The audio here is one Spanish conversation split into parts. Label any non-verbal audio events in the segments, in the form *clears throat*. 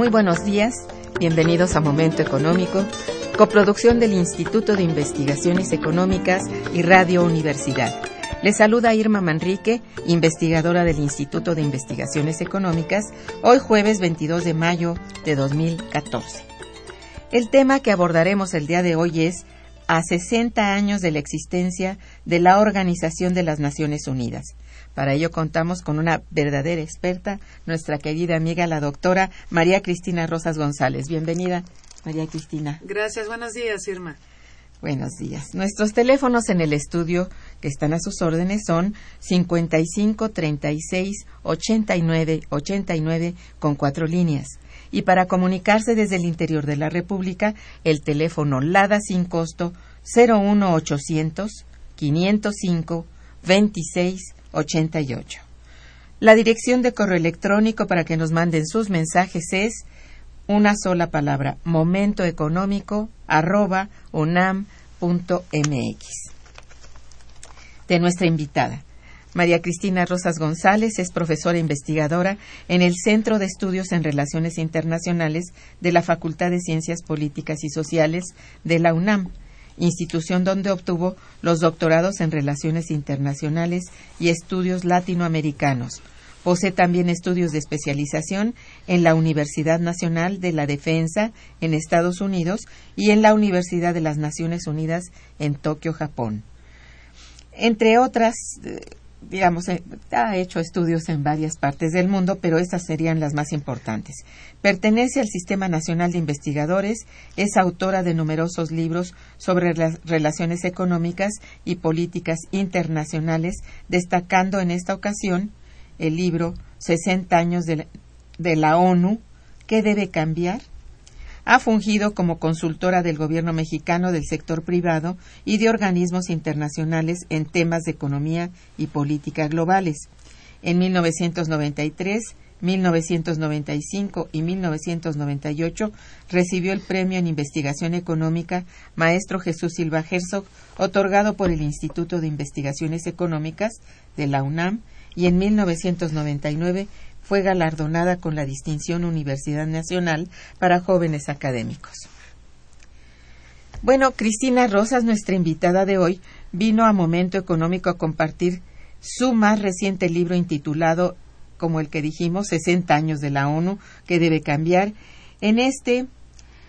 Muy buenos días, bienvenidos a Momento Económico, coproducción del Instituto de Investigaciones Económicas y Radio Universidad. Les saluda Irma Manrique, investigadora del Instituto de Investigaciones Económicas, hoy jueves 22 de mayo de 2014. El tema que abordaremos el día de hoy es a 60 años de la existencia de la Organización de las Naciones Unidas. Para ello contamos con una verdadera experta, nuestra querida amiga, la doctora María Cristina Rosas González. Bienvenida, María Cristina. Gracias, buenos días, Irma. Buenos días. Nuestros teléfonos en el estudio que están a sus órdenes son 55 36 89 89 con cuatro líneas. Y para comunicarse desde el interior de la República, el teléfono LADA sin costo 01800 505 26 88. La dirección de correo electrónico para que nos manden sus mensajes es una sola palabra, momentoeconómico arroba unam.mx. De nuestra invitada. María Cristina Rosas González es profesora investigadora en el Centro de Estudios en Relaciones Internacionales de la Facultad de Ciencias Políticas y Sociales de la UNAM institución donde obtuvo los doctorados en Relaciones Internacionales y Estudios Latinoamericanos. Posee también estudios de especialización en la Universidad Nacional de la Defensa en Estados Unidos y en la Universidad de las Naciones Unidas en Tokio, Japón. Entre otras eh, digamos, eh, ha hecho estudios en varias partes del mundo, pero estas serían las más importantes. Pertenece al Sistema Nacional de Investigadores, es autora de numerosos libros sobre las relaciones económicas y políticas internacionales, destacando en esta ocasión el libro 60 años de la, de la ONU, ¿qué debe cambiar? Ha fungido como consultora del gobierno mexicano del sector privado y de organismos internacionales en temas de economía y política globales. En 1993, 1995 y 1998 recibió el premio en investigación económica Maestro Jesús Silva Herzog, otorgado por el Instituto de Investigaciones Económicas de la UNAM, y en 1999 fue galardonada con la distinción Universidad Nacional para Jóvenes Académicos. Bueno, Cristina Rosas, nuestra invitada de hoy, vino a Momento Económico a compartir su más reciente libro intitulado, como el que dijimos, 60 años de la ONU, que debe cambiar. En este,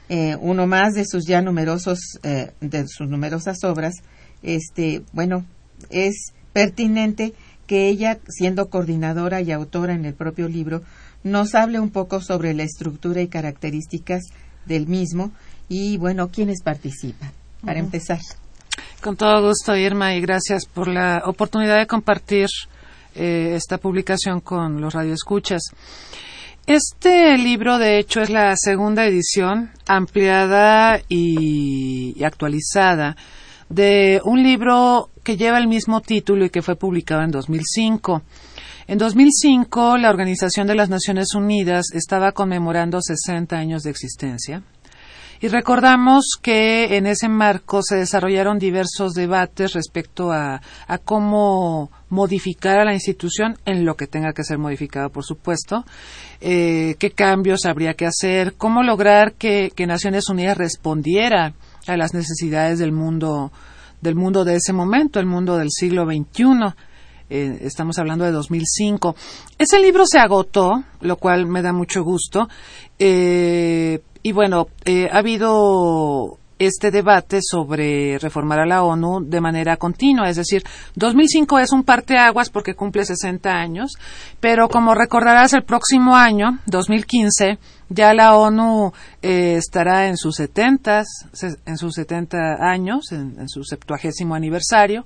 eh, uno más de sus ya numerosos, eh, de sus numerosas obras, este, bueno, es pertinente que ella, siendo coordinadora y autora en el propio libro, nos hable un poco sobre la estructura y características del mismo y, bueno, quiénes participan. para empezar. Con todo gusto, Irma, y gracias por la oportunidad de compartir eh, esta publicación con los radioescuchas. Este libro, de hecho, es la segunda edición ampliada y, actualizada de un libro que lleva el mismo título y que fue publicado en 2005. En 2005, la Organización de las Naciones Unidas estaba conmemorando 60 años de existencia y recordamos que en ese marco se desarrollaron diversos debates respecto a, cómo modificar a la institución en lo que tenga que ser modificado, por supuesto, eh, qué cambios habría que hacer, cómo lograr que, Naciones Unidas respondiera a las necesidades del mundo, del mundo de ese momento, el mundo del siglo XXI. Eh, estamos hablando de 2005. Ese libro se agotó, lo cual me da mucho gusto. Eh, y bueno, eh, ha habido este debate sobre reformar a la ONU de manera continua, es decir, 2005 es un parteaguas porque cumple 60 años, pero como recordarás el próximo año, 2015, ya la ONU eh, estará en sus 70 en sus 70 años, en, su septuagésimo aniversario.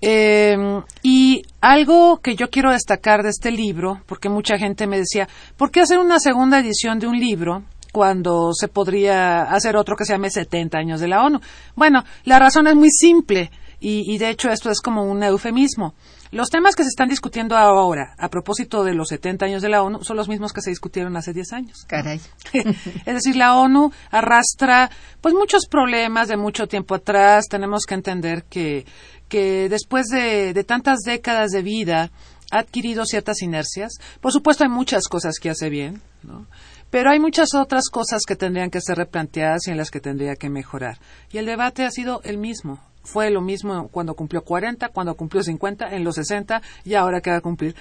Eh, y algo que yo quiero destacar de este libro, porque mucha gente me decía, ¿por qué hacer una segunda edición de un libro cuando se podría hacer otro que se llame 70 años de la ONU. Bueno, la razón es muy simple y, de hecho esto es como un eufemismo. Los temas que se están discutiendo ahora a propósito de los 70 años de la ONU son los mismos que se discutieron hace 10 años. Caray. *laughs* es decir, la ONU arrastra pues muchos problemas de mucho tiempo atrás. Tenemos que entender que, que después de, de tantas décadas de vida ha adquirido ciertas inercias. Por supuesto hay muchas cosas que hace bien, ¿no? Pero hay muchas otras cosas que tendrían que ser replanteadas y en las que tendría que mejorar. Y el debate ha sido el mismo. Fue lo mismo cuando cumplió 40, cuando cumplió 50, en los 60 y ahora que va a cumplir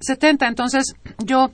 70. Entonces, yo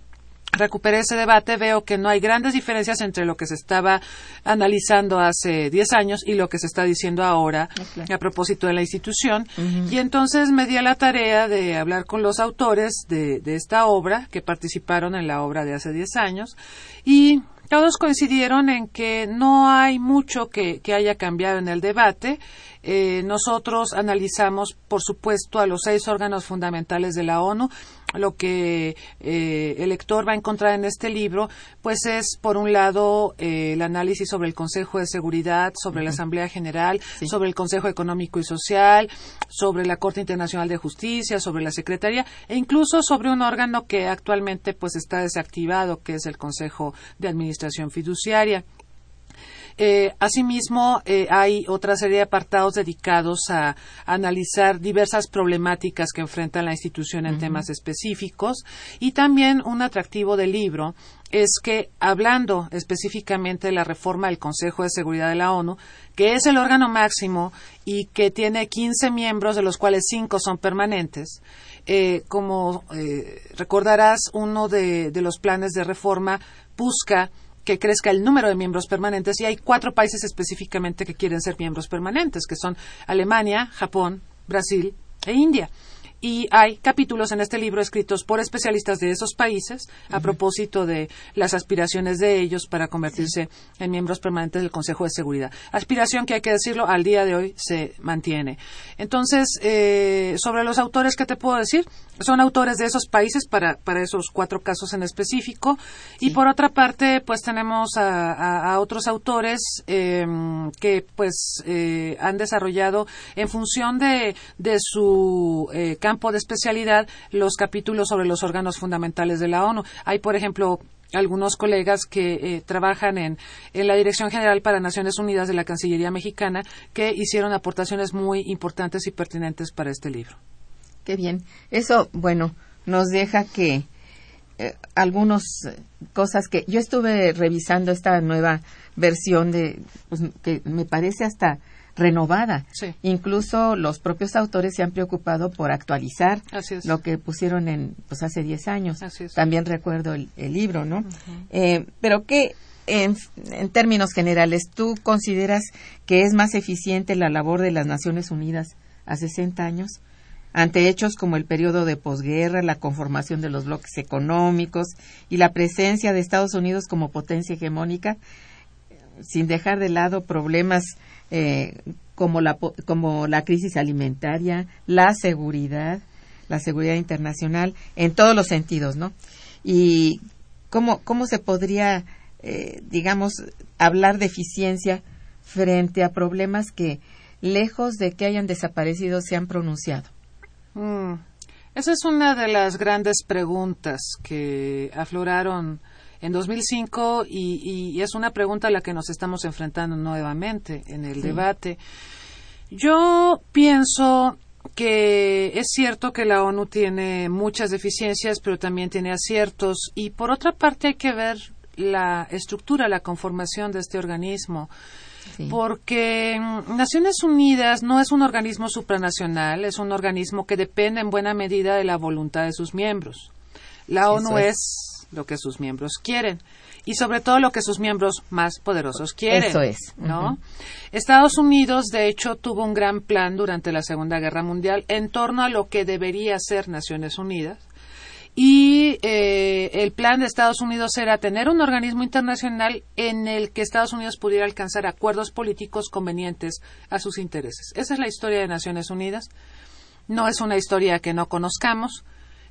recuperé ese debate, veo que no hay grandes diferencias entre lo que se estaba analizando hace 10 años y lo que se está diciendo ahora a propósito de la institución. Y entonces me di a la tarea de hablar con los autores de, de esta obra, que participaron en la obra de hace 10 años, y todos coincidieron en que no hay mucho que, haya cambiado en el debate. Eh, nosotros analizamos, por supuesto, a los seis órganos fundamentales de la ONU. Lo que eh, el lector va a encontrar en este libro, pues es, por un lado, eh, el análisis sobre el Consejo de Seguridad, sobre la Asamblea General, sobre el Consejo Económico y Social, sobre la Corte Internacional de Justicia, sobre la Secretaría e incluso sobre un órgano que actualmente pues está desactivado, que es el Consejo de Administración Fiduciaria. Eh, asimismo, eh, hay otra serie de apartados dedicados a, analizar diversas problemáticas que enfrenta la institución en temas específicos. Y también un atractivo del libro es que, hablando específicamente de la reforma del Consejo de Seguridad de la ONU, que es el órgano máximo y que tiene 15 miembros, de los cuales 5 son permanentes, eh, como recordarás, uno de los planes de reforma busca que crezca el número de miembros permanentes y hay cuatro países específicamente que quieren ser miembros permanentes, que son Alemania, Japón, Brasil e India y hay capítulos en este libro escritos por especialistas de esos países a propósito de las aspiraciones de ellos para convertirse en miembros permanentes del Consejo de Seguridad. Aspiración que hay que decirlo al día de hoy se mantiene. Entonces, eh, sobre los autores, ¿qué te puedo decir? Son autores de esos países para, para esos cuatro casos en específico. Y por otra parte, pues tenemos a, otros autores em, que pues eh, han desarrollado en función de, de su eh, campo de especialidad los capítulos sobre los órganos fundamentales de la ONU. Hay, por ejemplo, algunos colegas que eh, trabajan en, en, la Dirección General para Naciones Unidas de la Cancillería Mexicana que hicieron aportaciones muy importantes y pertinentes para este libro. Qué bien. Eso, bueno, nos deja que eh, algunas cosas que yo estuve revisando esta nueva versión de pues, que me parece hasta renovada. Incluso los propios autores se han preocupado por actualizar lo que pusieron en pues hace 10 años. También recuerdo el, libro, ¿no? Eh, pero que en, en, términos generales, ¿tú consideras que es más eficiente la labor de las Naciones Unidas a 60 años? ante hechos como el periodo de posguerra, la conformación de los bloques económicos y la presencia de Estados Unidos como potencia hegemónica, sin dejar de lado problemas eh, como, la, como la crisis alimentaria, la seguridad, la seguridad internacional, en todos los sentidos, ¿no? Y cómo, cómo se podría, eh, digamos, hablar de eficiencia frente a problemas que, lejos de que hayan desaparecido, se han pronunciado. Mm. Esa es una de las grandes preguntas que afloraron en 2005 y, y, es una pregunta a la que nos estamos enfrentando nuevamente en el debate. Yo pienso que es cierto que la ONU tiene muchas deficiencias, pero también tiene aciertos y por otra parte hay que ver la estructura, la conformación de este organismo. Porque Naciones Unidas no es un organismo supranacional, es un organismo que depende en buena medida de la voluntad de sus miembros. La ONU es. Lo que sus miembros quieren y sobre todo lo que sus miembros más poderosos quieren. Eso es. ¿no? Estados Unidos, de hecho, tuvo un gran plan durante la Segunda Guerra Mundial en torno a lo que debería ser Naciones Unidas y eh, el plan de Estados Unidos era tener un organismo internacional en el que Estados Unidos pudiera alcanzar acuerdos políticos convenientes a sus intereses. Esa es la historia de Naciones Unidas. No es una historia que no conozcamos.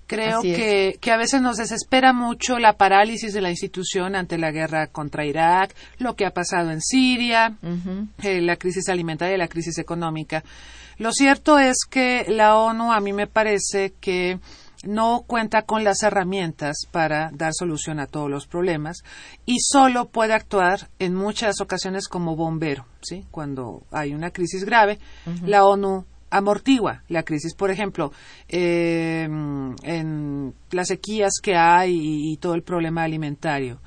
Creo que, que, a veces nos desespera mucho la parálisis de la institución ante la guerra contra Irak, lo que ha pasado en Siria, eh, la crisis alimentaria y la crisis económica. Lo cierto es que la ONU a mí me parece que no cuenta con las herramientas para dar solución a todos los problemas y solo puede actuar en muchas ocasiones como bombero, ¿sí? Cuando hay una crisis grave, la ONU amortigua la crisis. Por ejemplo, eh, en las sequías que hay y todo el problema alimentario.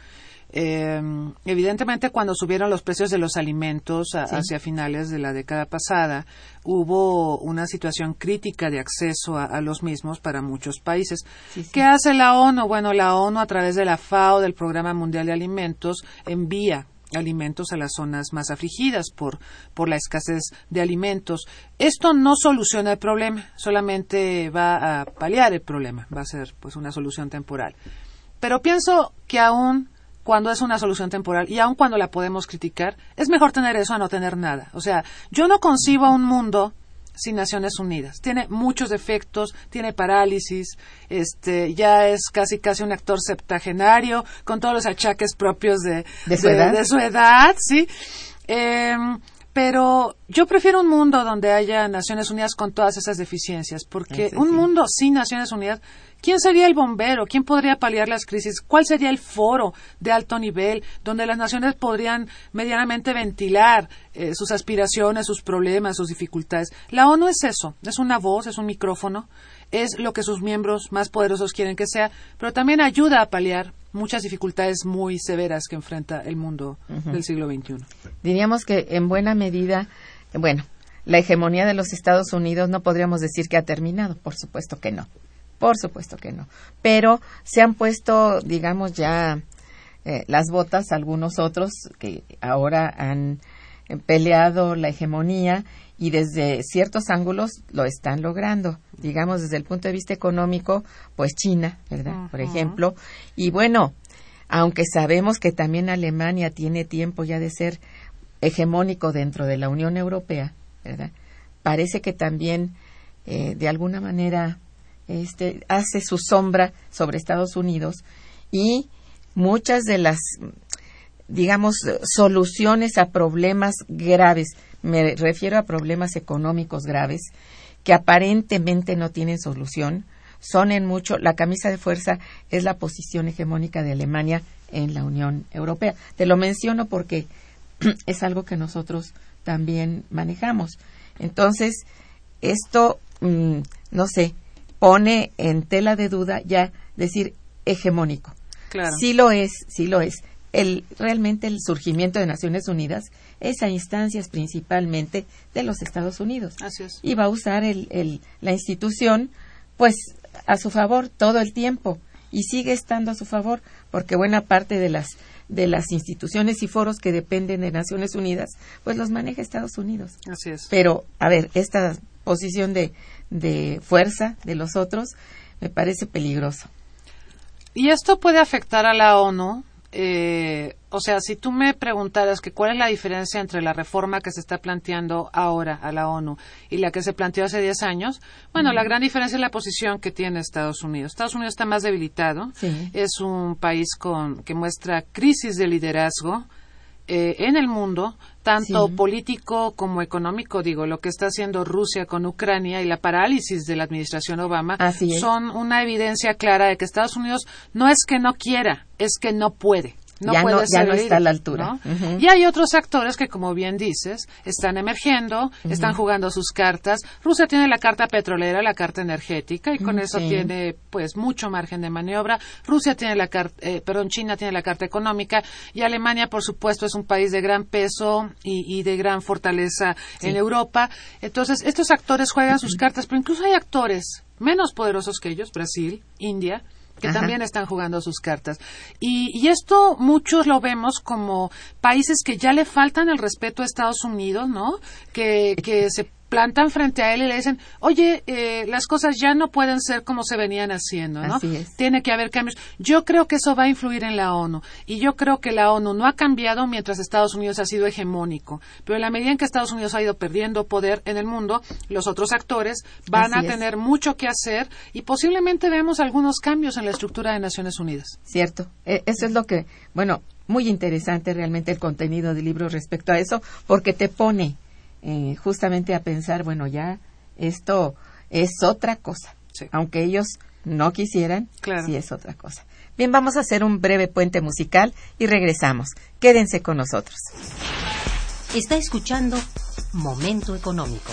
Eh, evidentemente, cuando subieron los precios de los alimentos hacia finales de la década pasada, hubo una situación crítica de acceso a, los mismos para muchos países. ¿Qué hace la ONU? Bueno, la ONU, a través de la FAO, del Programa Mundial de Alimentos, envía alimentos a las zonas más afligidas por, por la escasez de alimentos. Esto no soluciona el problema, solamente va a paliar el problema, va a ser pues una solución temporal. Pero pienso que aún cuando es una solución temporal y aun cuando la podemos criticar, es mejor tener eso a no tener nada. O sea, yo no concibo un mundo sin Naciones Unidas. Tiene muchos defectos, tiene parálisis, este, ya es casi casi un actor septagenario, con todos los achaques propios de, de, su, edad? de su, edad? sí. Em, pero yo prefiero un mundo donde haya Naciones Unidas con todas esas deficiencias, porque un mundo sin Naciones Unidas ¿Quién sería el bombero? ¿Quién podría paliar las crisis? ¿Cuál sería el foro de alto nivel donde las naciones podrían medianamente ventilar eh, sus aspiraciones, sus problemas, sus dificultades? La ONU es eso, es una voz, es un micrófono, es lo que sus miembros más poderosos quieren que sea, pero también ayuda a paliar muchas dificultades muy severas que enfrenta el mundo del siglo XXI. Diríamos que en buena medida, bueno, la hegemonía de los Estados Unidos no podríamos decir que ha terminado, por supuesto que no. Por supuesto que no. Pero se han puesto, digamos, ya eh, las botas algunos otros que ahora han peleado la hegemonía y desde ciertos ángulos lo están logrando. Digamos, desde el punto de vista económico, pues China, ¿verdad? Por ejemplo. Y bueno, aunque sabemos que también Alemania tiene tiempo ya de ser hegemónico dentro de la Unión Europea, ¿verdad? Parece que también, eh, de alguna manera, este, hace su sombra sobre Estados Unidos y muchas de las, digamos, soluciones a problemas graves, me refiero a problemas económicos graves, que aparentemente no tienen solución, son en mucho, la camisa de fuerza es la posición hegemónica de Alemania en la Unión Europea. Te lo menciono porque *clears throat* es algo que nosotros también manejamos. Entonces, esto, mm, no sé, pone en tela de duda ya decir hegemónico. Claro. Sí lo es, sí lo es. El, realmente el surgimiento de Naciones Unidas es a instancias principalmente de los Estados Unidos. Así es. Y va a usar el, el, la institución pues a su favor todo el tiempo y sigue estando a su favor porque buena parte de las de las instituciones y foros que dependen de Naciones Unidas pues los maneja Estados Unidos. Así es. Pero a ver, esta posición de de fuerza de los otros, me parece peligroso. Y esto puede afectar a la ONU eh, o sea, si tú me preguntaras que cuál es la diferencia entre la reforma que se está planteando ahora a la ONU y la que se planteó hace 10 años, bueno, la gran diferencia es la posición que tiene Estados Unidos. Estados Unidos está más debilitado, es un país con, que muestra crisis de liderazgo eh, en el mundo, tanto político como económico, digo, lo que está haciendo Rusia con Ucrania y la parálisis de la administración Obama son una evidencia clara de que Estados Unidos no es que no quiera, es que no puede no ya puede no, ya no está a la altura. Y hay otros actores que, como bien dices, están emergiendo, están jugando sus cartas. Rusia tiene la carta petrolera, la carta energética, y con eso tiene, pues, mucho margen de maniobra. Rusia tiene la carta, eh, perdón, China tiene la carta económica, y Alemania, por supuesto, es un país de gran peso y, de gran fortaleza en Europa. Entonces, estos actores juegan sus cartas, pero incluso hay actores menos poderosos que ellos, Brasil, India, que también están jugando sus cartas. Y, y, esto muchos lo vemos como países que ya le faltan el respeto a Estados Unidos, ¿no? Que, que se plantan frente a él y le dicen, oye, eh, las cosas ya no pueden ser como se venían haciendo, ¿no? Tiene que haber cambios. Yo creo que eso va a influir en la ONU y yo creo que la ONU no ha cambiado mientras Estados Unidos ha sido hegemónico, pero en la medida en que Estados Unidos ha ido perdiendo poder en el mundo, los otros actores van a tener mucho que hacer y posiblemente veamos algunos cambios en la estructura de Naciones Unidas. Cierto, e, eso es lo que, bueno, muy interesante realmente el contenido del libro respecto a eso, porque te pone eh, justamente a pensar, bueno, ya esto es otra cosa. Aunque ellos no quisieran, sí es otra cosa. Bien, vamos a hacer un breve puente musical y regresamos. Quédense con nosotros. Está escuchando Momento Económico.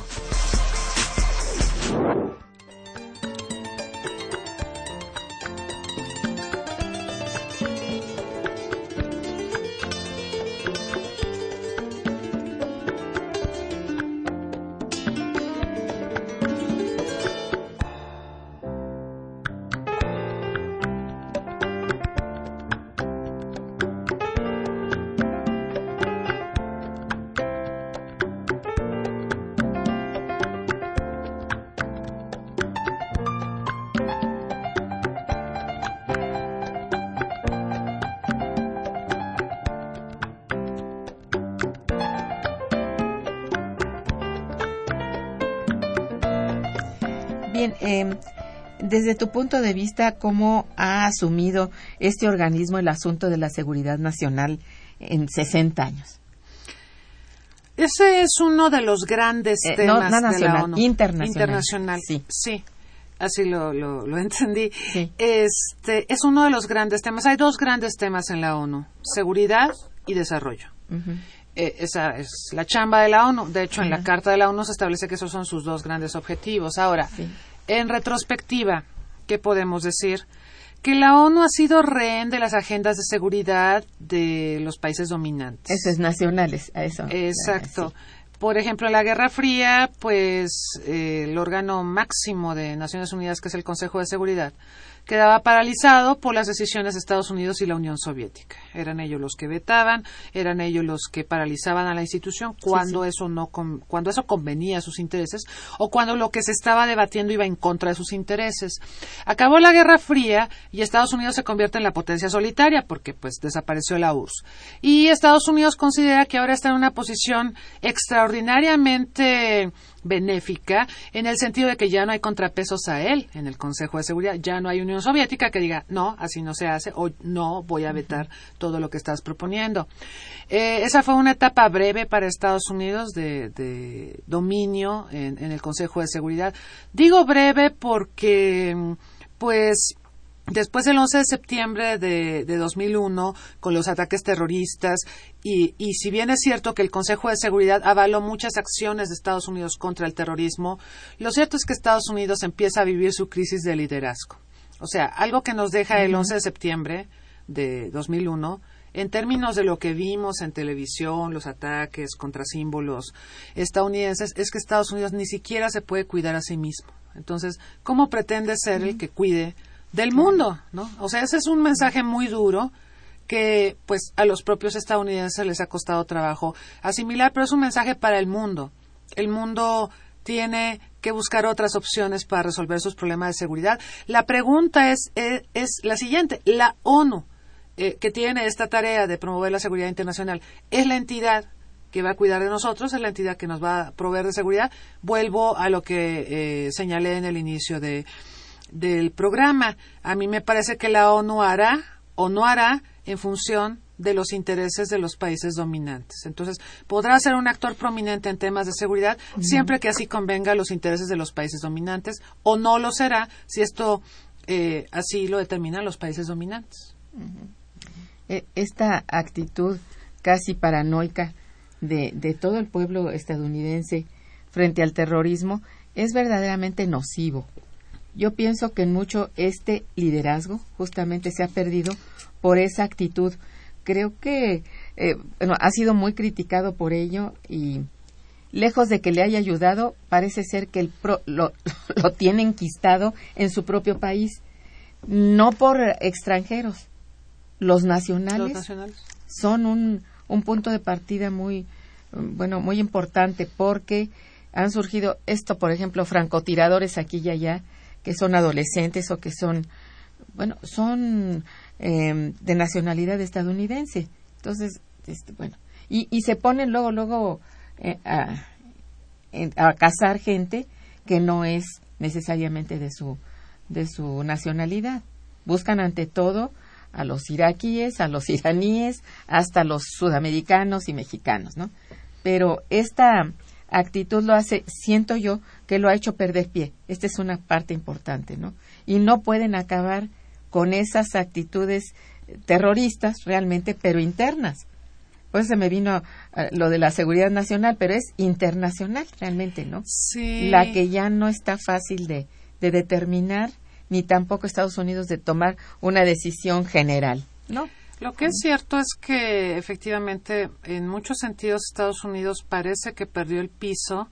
Bien, em, desde tu punto de vista, ¿cómo ha asumido este organismo el asunto de la seguridad nacional en 60 años? Ese es uno de los grandes eh, temas de la ONU. Internacional. Internacional. Sí. sí. Así lo, lo, entendí. Este es uno de los grandes temas. Hay dos grandes temas en la ONU: seguridad y desarrollo. Eh, esa es la chamba de la ONU. De hecho, en la Carta de la ONU se establece que esos son sus dos grandes objetivos. Ahora, en retrospectiva, ¿qué podemos decir? Que la ONU ha sido rehén de las agendas de seguridad de los países dominantes. Eso es nacionales, a eso. Exacto. Por ejemplo, en la Guerra Fría, pues eh, el órgano máximo de Naciones Unidas, que es el Consejo de Seguridad, quedaba paralizado por las decisiones de Estados Unidos y la Unión Soviética. Eran ellos los que vetaban, eran ellos los que paralizaban a la institución cuando eso no cuando eso convenía a sus intereses o cuando lo que se estaba debatiendo iba en contra de sus intereses. Acabó la Guerra Fría y Estados Unidos se convierte en la potencia solitaria porque pues desapareció la URSS. Y Estados Unidos considera que ahora está en una posición extraordinariamente benéfica en el sentido de que ya no hay contrapesos a él en el Consejo de Seguridad, ya no hay Unión Soviética que diga no, así no se hace o no voy a vetar todo lo que estás proponiendo. Eh, esa fue una etapa breve para Estados Unidos de, dominio en, en el Consejo de Seguridad. Digo breve porque pues Después del 11 de septiembre de, de 2001, con los ataques terroristas, y, y, si bien es cierto que el Consejo de Seguridad avaló muchas acciones de Estados Unidos contra el terrorismo, lo cierto es que Estados Unidos empieza a vivir su crisis de liderazgo. O sea, algo que nos deja el 11 de septiembre de 2001 en términos de lo que vimos en televisión, los ataques contra símbolos estadounidenses, es que Estados Unidos ni siquiera se puede cuidar a sí mismo. Entonces, ¿cómo pretende ser el que cuide del mundo, ¿no? O sea, ese es un mensaje muy duro que pues a los propios estadounidenses les ha costado trabajo asimilar, pero es un mensaje para el mundo. El mundo tiene que buscar otras opciones para resolver sus problemas de seguridad. La pregunta es, eh, es, la siguiente. La ONU, eh, que tiene esta tarea de promover la seguridad internacional, es la entidad que va a cuidar de nosotros, es la entidad que nos va a proveer de seguridad. Vuelvo a lo que eh, señalé en el inicio de, del programa. A mí me parece que la ONU hará o no hará en función de los intereses de los países dominantes. Entonces, podrá ser un actor prominente en temas de seguridad siempre que así convenga los intereses de los países dominantes o no lo será si esto eh, así lo determinan los países dominantes. E, esta actitud casi paranoica de, de todo el pueblo estadounidense frente al terrorismo es verdaderamente nocivo yo pienso que en mucho este liderazgo justamente se ha perdido por esa actitud. Creo que eh, bueno, ha sido muy criticado por ello y lejos de que le haya ayudado, parece ser que el lo, *laughs* lo tiene enquistado en su propio país, no por extranjeros. Los nacionales, son un, un punto de partida muy, bueno, muy importante porque han surgido esto, por ejemplo, francotiradores aquí y allá, que son adolescentes o que son, bueno, son em, de nacionalidad estadounidense. Entonces, este, bueno, y, y se ponen luego, luego eh, a, a cazar gente que no es necesariamente de su, de su nacionalidad. Buscan ante todo a los iraquíes, a los iraníes, hasta los sudamericanos y mexicanos, ¿no? Pero esta actitud lo hace, siento yo, que lo ha hecho perder pie. Esta es una parte importante, ¿no? Y no pueden acabar con esas actitudes terroristas realmente, pero internas. Pues se me vino eh, lo de la seguridad nacional, pero es internacional realmente, ¿no? Sí. La que ya no está fácil de, de determinar, ni tampoco Estados Unidos de tomar una decisión general, ¿no? Lo que es cierto es que efectivamente en muchos sentidos Estados Unidos parece que perdió el piso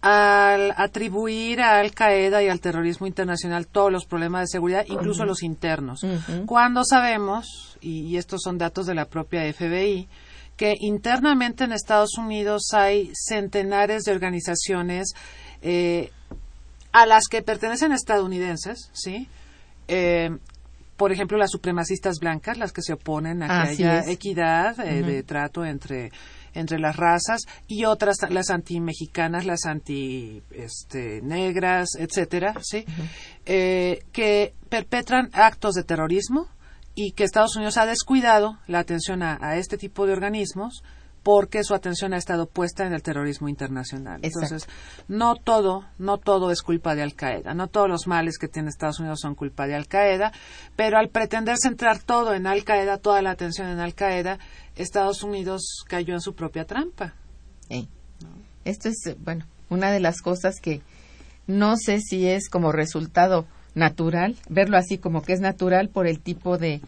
al atribuir a Al Qaeda y al terrorismo internacional todos los problemas de seguridad, incluso los internos, cuando sabemos, y, estos son datos de la propia FBI, que internamente en Estados Unidos hay centenares de organizaciones eh, a las que pertenecen estadounidenses, ¿sí? Eh, por ejemplo, las supremacistas blancas, las que se oponen a que haya equidad eh, de trato entre entre las razas y otras las anti-mexicanas, las anti-negras, este, etcétera, ¿sí? Eh, que perpetran actos de terrorismo y que Estados Unidos ha descuidado la atención a este tipo de organismos porque su atención ha estado puesta en el terrorismo internacional. Entonces, no todo, no todo es culpa de Al Qaeda, no todos los males que tiene Estados Unidos son culpa de Al Qaeda, pero al pretender centrar todo en Al Qaeda, toda la atención en Al Qaeda, Estados Unidos cayó en su propia trampa. Esto es, bueno, una de las cosas que no sé si es como resultado natural, verlo así como que es natural por el tipo de,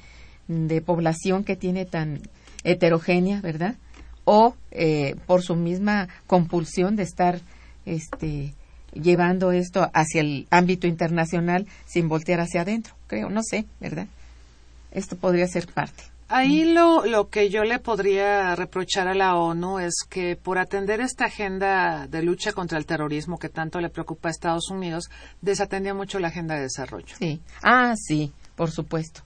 de población que tiene tan heterogénea, ¿verdad? O eh, por su misma compulsión de estar este, llevando esto hacia el ámbito internacional sin voltear hacia adentro, creo, no sé, ¿verdad? Esto podría ser parte. Ahí lo, lo que yo le podría reprochar a la ONU es que por atender esta agenda de lucha contra el terrorismo que tanto le preocupa a Estados Unidos, desatendía mucho la agenda de desarrollo. Sí. Ah, sí, por supuesto.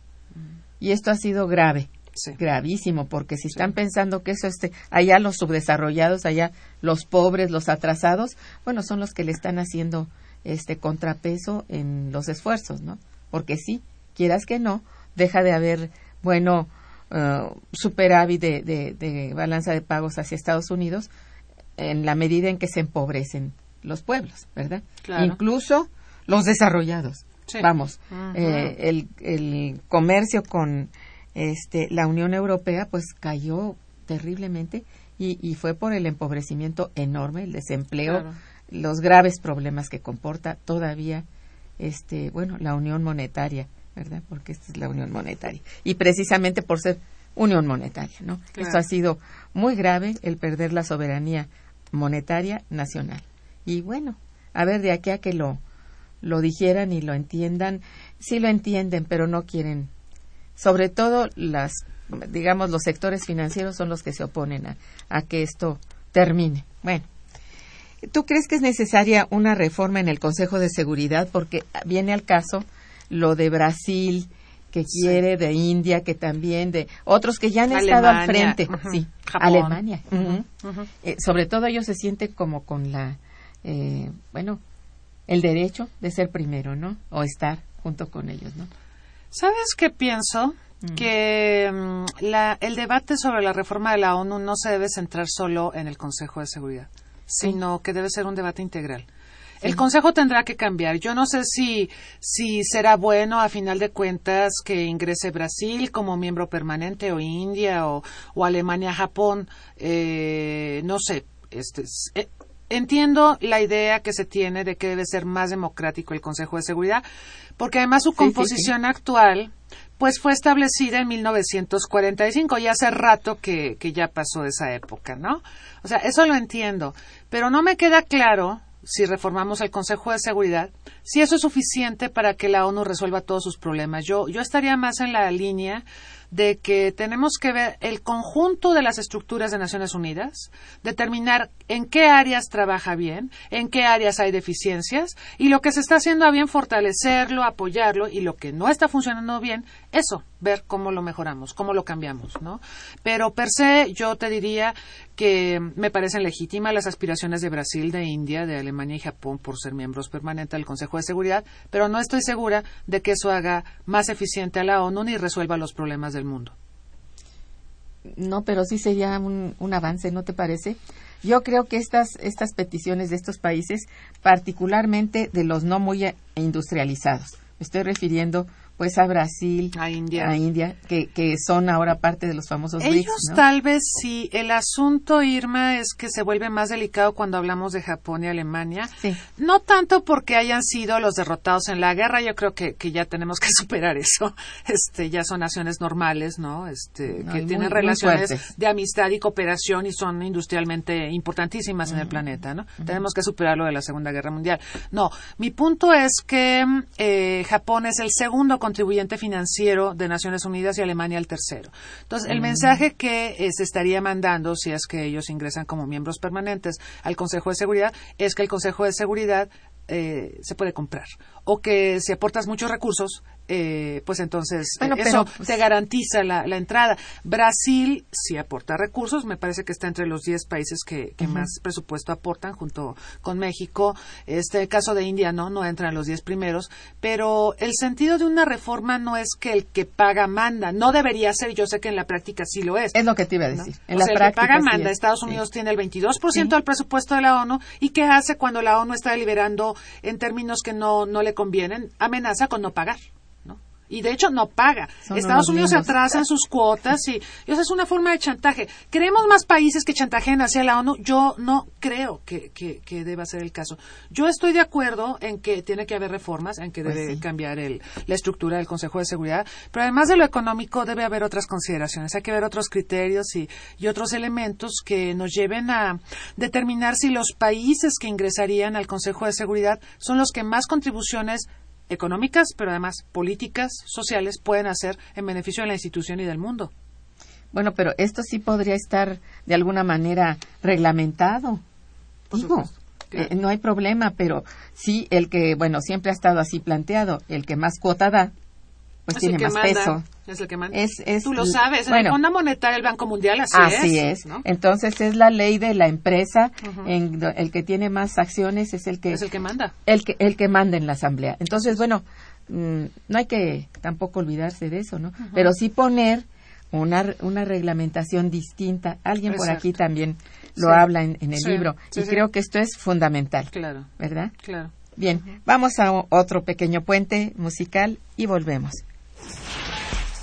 Y esto ha sido grave. Gravísimo, porque si están pensando que eso este, allá los subdesarrollados, allá los pobres, los atrasados, bueno, son los que le están haciendo este contrapeso en los esfuerzos, ¿no? Porque sí, quieras que no, deja de haber, bueno, uh, superávit de, de, balanza de pagos hacia Estados Unidos en la medida en que se empobrecen los pueblos, ¿verdad? Incluso los desarrollados. Vamos, eh, el, el comercio con este, la Unión Europea pues cayó terriblemente y, y fue por el empobrecimiento enorme, el desempleo, los graves problemas que comporta todavía este, bueno, la Unión Monetaria, ¿verdad? Porque esta es la Unión Monetaria. Y precisamente por ser Unión Monetaria, ¿no? Esto ha sido muy grave, el perder la soberanía monetaria nacional. Y bueno, a ver, de aquí a que lo, lo dijeran y lo entiendan, sí lo entienden, pero no quieren sobre todo las digamos los sectores financieros son los que se oponen a, a que esto termine. Bueno, ¿tú crees que es necesaria una reforma en el Consejo de Seguridad? Porque viene al caso lo de Brasil, que quiere, de India, que también, de otros que ya han estado al frente. Sí, Alemania. Eh, sobre todo ellos se sienten como con la, eh, bueno, el derecho de ser primero, ¿no? O estar junto con ellos, ¿no? ¿Sabes qué pienso? Mm. Que mm, el debate sobre la reforma de la ONU no se debe centrar solo en el Consejo de Seguridad, sino que debe ser un debate integral. El Consejo tendrá que cambiar. Yo no sé si, si será bueno, a final de cuentas, que ingrese Brasil como miembro permanente, o India, o, Alemania, Japón. Eh, no sé. Este, eh, entiendo la idea que se tiene de que debe ser más democrático el Consejo de Seguridad, porque además su composición actual pues fue establecida en 1945 y hace rato que, que ya pasó esa época, ¿no? O sea, eso lo entiendo, pero no me queda claro si reformamos el Consejo de Seguridad, si eso es suficiente para que la ONU resuelva todos sus problemas. Yo, yo estaría más en la línea de que tenemos que ver el conjunto de las estructuras de Naciones Unidas, determinar en qué áreas trabaja bien, en qué áreas hay deficiencias y lo que se está haciendo a bien fortalecerlo, apoyarlo y lo que no está funcionando bien, eso, ver cómo lo mejoramos, cómo lo cambiamos, ¿no? Pero per se yo te diría que me parecen legítimas las aspiraciones de Brasil, de India, de Alemania y Japón por ser miembros permanentes del Consejo de Seguridad, pero no estoy segura de que eso haga más eficiente a la ONU ni resuelva los problemas del mundo. No, pero sí sería un, avance, ¿no te parece? Yo creo que estas, estas peticiones de estos países, particularmente de los no muy industrializados, me estoy refiriendo pues a Brasil, a India, a India que, que son ahora parte de los famosos Ellos tal vez sí. El asunto, Irma, es que se vuelve más delicado cuando hablamos de Japón y Alemania. Sí. No tanto porque hayan sido los derrotados en la guerra, yo creo que, que ya tenemos que *laughs* superar eso. Este, ya son naciones normales, ¿no? Este, que tienen relaciones de amistad y cooperación y son industrialmente importantísimas en el planeta, ¿no? Tenemos que superar lo de la Segunda Guerra Mundial. No, mi punto es que eh, Japón es el segundo contribuyente financiero de Naciones Unidas y Alemania el tercero. Entonces, el mm. mensaje que eh, se estaría mandando, si es que ellos ingresan como miembros permanentes al Consejo de Seguridad, es que el Consejo de Seguridad eh, se puede comprar o que si aportas muchos recursos eh, pues entonces eh, eso pues te garantiza la, entrada. Brasil sí aporta recursos, me parece que está entre los 10 países que, más presupuesto aportan junto con México. Este caso de India no, no entra en los 10 primeros, pero el sentido de una reforma no es que el que paga manda, no debería ser, yo sé que en la práctica sí lo es. Es lo que te iba a decir. En la práctica, el que paga manda, Estados Unidos tiene el 22% del presupuesto de la ONU y ¿qué hace cuando la ONU está deliberando en términos que no, no le convienen? Amenaza con no pagar. Y de hecho no paga. Son Estados Unidos se atrasa en sus cuotas y, y esa es una forma de chantaje. ¿Queremos más países que chantajeen hacia la ONU? Yo no creo que, que, que deba ser el caso. Yo estoy de acuerdo en que tiene que haber reformas, en que Pues debe sí. cambiar el, la estructura del Consejo de Seguridad, pero además de lo económico debe haber otras consideraciones. Hay que ver otros criterios y, y otros elementos que nos lleven a determinar si los países que ingresarían al Consejo de Seguridad son los que más contribuciones económicas, pero además políticas, sociales, pueden hacer en beneficio de la institución y del mundo. Bueno, pero esto sí podría estar de alguna manera reglamentado. Por Digo, supuesto, claro. eh, no hay problema, pero sí el que, bueno, siempre ha estado así planteado, el que más cuota da, pues Es tiene más manda, peso. Es el que manda. Es- es Tú lo sabes. en bueno. el Fondo Monetario, el Banco Mundial, así, Así es. ¿no? Entonces es la ley de la empresa, en el que tiene más acciones es el que Es el que manda. el que el que manda en la asamblea. Entonces, bueno, mm, no hay que tampoco olvidarse de eso, ¿no? Pero sí poner una, una reglamentación distinta. Alguien por aquí también lo Sí. habla en, en el Sí, libro sí, y creo que esto es fundamental, Claro, ¿verdad? claro. Bien, vamos a otro pequeño puente musical y volvemos.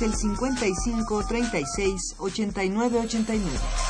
Es el 55 36 89 89.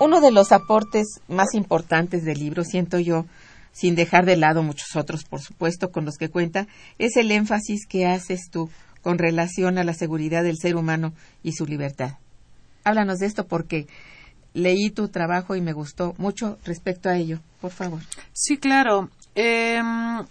Uno de los aportes más importantes del libro, siento yo, sin dejar de lado muchos otros, por supuesto, con los que cuenta, es el énfasis que haces tú con relación a la seguridad del ser humano y su libertad. Háblanos de esto porque leí tu trabajo y me gustó mucho respecto a ello. Por favor. Sí, claro. Eh,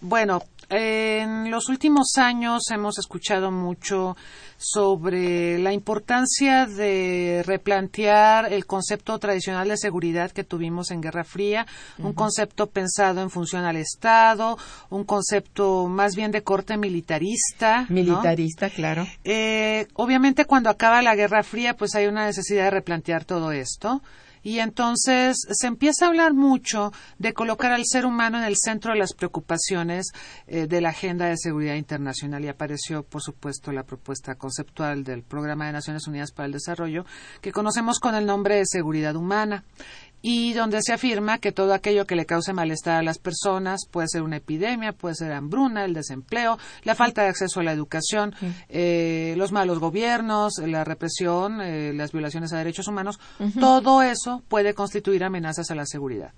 bueno, en los últimos años hemos escuchado mucho sobre la importancia de replantear el concepto tradicional de seguridad que tuvimos en Guerra Fría, un concepto pensado en función al Estado, un concepto más bien de corte militarista. ¿no? Militarista, claro. Eh, obviamente cuando acaba la Guerra Fría pues hay una necesidad de replantear todo esto y entonces se empieza a hablar mucho de colocar al ser humano en el centro de las preocupaciones eh, de la agenda de seguridad internacional. Y apareció por supuesto la propuesta conceptual del Programa de Naciones Unidas para el Desarrollo que conocemos con el nombre de seguridad humana y donde se afirma que todo aquello que le cause malestar a las personas puede ser una epidemia, puede ser hambruna, el desempleo, la falta de acceso a la educación, eh, los malos gobiernos, la represión, eh, las violaciones a derechos humanos, todo eso puede constituir amenazas a la seguridad.